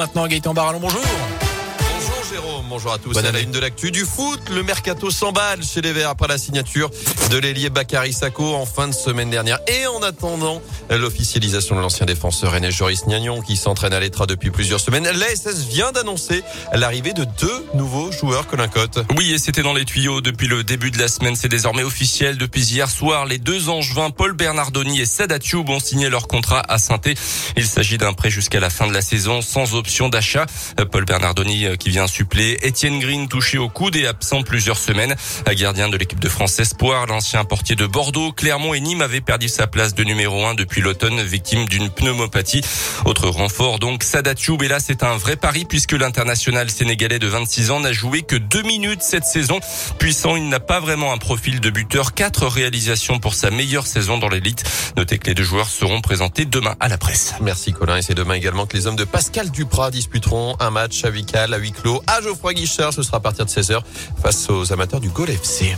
Maintenant, Gaëtan Barallon, bonjour. Bonjour à tous. à la une de l'actu du foot, le mercato s'emballe chez les Verts après la signature de l'ailier Bakary Sako en fin de semaine dernière. Et en attendant l'officialisation de l'ancien défenseur René Joris Gnagnon qui s'entraîne à l'Etra depuis plusieurs semaines, l'ASS vient d'annoncer l'arrivée de deux nouveaux joueurs Colin Cotte. Oui, et c'était dans les tuyaux depuis le début de la semaine. C'est désormais officiel. Depuis hier soir, les deux angevins, Paul Bernardoni et Sadat Youb, ont signé leur contrat à saint Il s'agit d'un prêt jusqu'à la fin de la saison sans option d'achat. Paul Bernardoni euh, qui vient suppléer Étienne Green touché au coude et absent plusieurs semaines. Gardien de l'équipe de France Espoir, l'ancien portier de Bordeaux, Clermont et Nîmes avait perdu sa place de numéro 1 depuis l'automne, victime d'une pneumopathie. Autre renfort donc, Sadat. Et là, c'est un vrai pari puisque l'international sénégalais de 26 ans n'a joué que deux minutes cette saison. Puissant, il n'a pas vraiment un profil de buteur. Quatre réalisations pour sa meilleure saison dans l'élite. Notez que les deux joueurs seront présentés demain à la presse. Merci Colin. Et c'est demain également que les hommes de Pascal Duprat disputeront un match amical à huis clos à Geoffroy Guichard. Ce sera à partir de 16h face aux amateurs du Gol FC.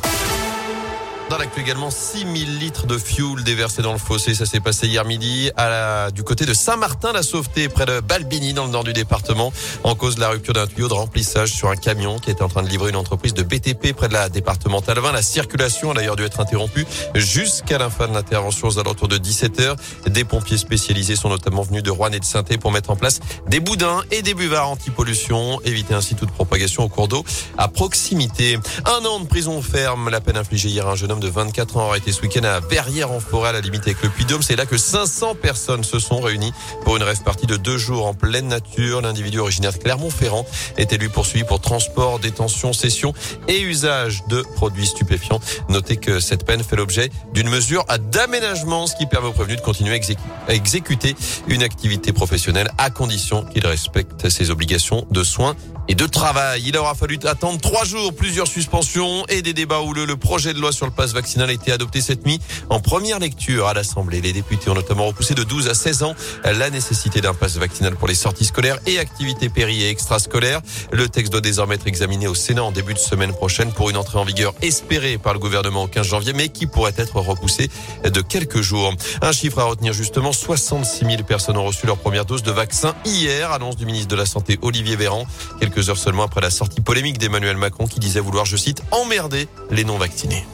Dans l'actu également, 6000 litres de fuel déversés dans le fossé. Ça s'est passé hier midi à du côté de Saint-Martin-la-Sauveté, près de Balbini, dans le nord du département. En cause de la rupture d'un tuyau de remplissage sur un camion qui était en train de livrer une entreprise de BTP près de la départementale 20. La circulation a d'ailleurs dû être interrompue jusqu'à la fin de l'intervention aux alentours de 17 heures. Des pompiers spécialisés sont notamment venus de Rouen et de saint pour mettre en place des boudins et des buvards anti-pollution, éviter ainsi toute propagation au cours d'eau à proximité. Un an de prison ferme, la peine infligée hier à un jeune homme de 24 ans été ce week-end à Verrières en forêt à la limite avec le Puy-Dôme. C'est là que 500 personnes se sont réunies pour une rêve partie de deux jours en pleine nature. L'individu originaire de Clermont-Ferrand était lui poursuivi pour transport, détention, cession et usage de produits stupéfiants. Notez que cette peine fait l'objet d'une mesure d'aménagement, ce qui permet aux prévenus de continuer à exécuter une activité professionnelle à condition qu'il respecte ses obligations de soins et de travail. Il aura fallu attendre trois jours, plusieurs suspensions et des débats où Le projet de loi sur le pass vaccinal a été adopté cette nuit en première lecture à l'Assemblée. Les députés ont notamment repoussé de 12 à 16 ans la nécessité d'un pass vaccinal pour les sorties scolaires et activités péri et extrascolaires. Le texte doit désormais être examiné au Sénat en début de semaine prochaine pour une entrée en vigueur espérée par le gouvernement au 15 janvier, mais qui pourrait être repoussée de quelques jours. Un chiffre à retenir justement, 66 000 personnes ont reçu leur première dose de vaccin hier, annonce du ministre de la Santé Olivier Véran. Quelques heures seulement après la sortie polémique d'Emmanuel Macron qui disait vouloir, je cite, emmerder les non-vaccinés.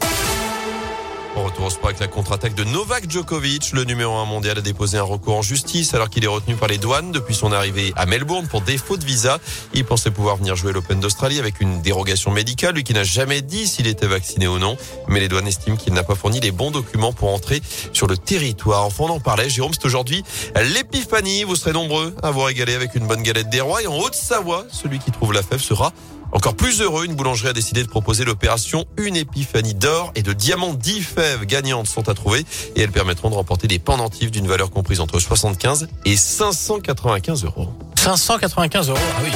On retourne sport avec la contre-attaque de Novak Djokovic. Le numéro 1 mondial a déposé un recours en justice alors qu'il est retenu par les douanes depuis son arrivée à Melbourne pour défaut de visa. Il pensait pouvoir venir jouer l'Open d'Australie avec une dérogation médicale, lui qui n'a jamais dit s'il était vacciné ou non. Mais les douanes estiment qu'il n'a pas fourni les bons documents pour entrer sur le territoire. Enfin, on en parlait. Jérôme, c'est aujourd'hui l'épiphanie. Vous serez nombreux à vous régaler avec une bonne galette des rois. Et en Haute-Savoie, celui qui trouve la fève sera encore plus heureux, une boulangerie a décidé de proposer l'opération Une épiphanie d'or et de diamants 10 fèves gagnantes sont à trouver et elles permettront de remporter des pendentifs d'une valeur comprise entre 75 et 595 euros. 595 euros, ah oui.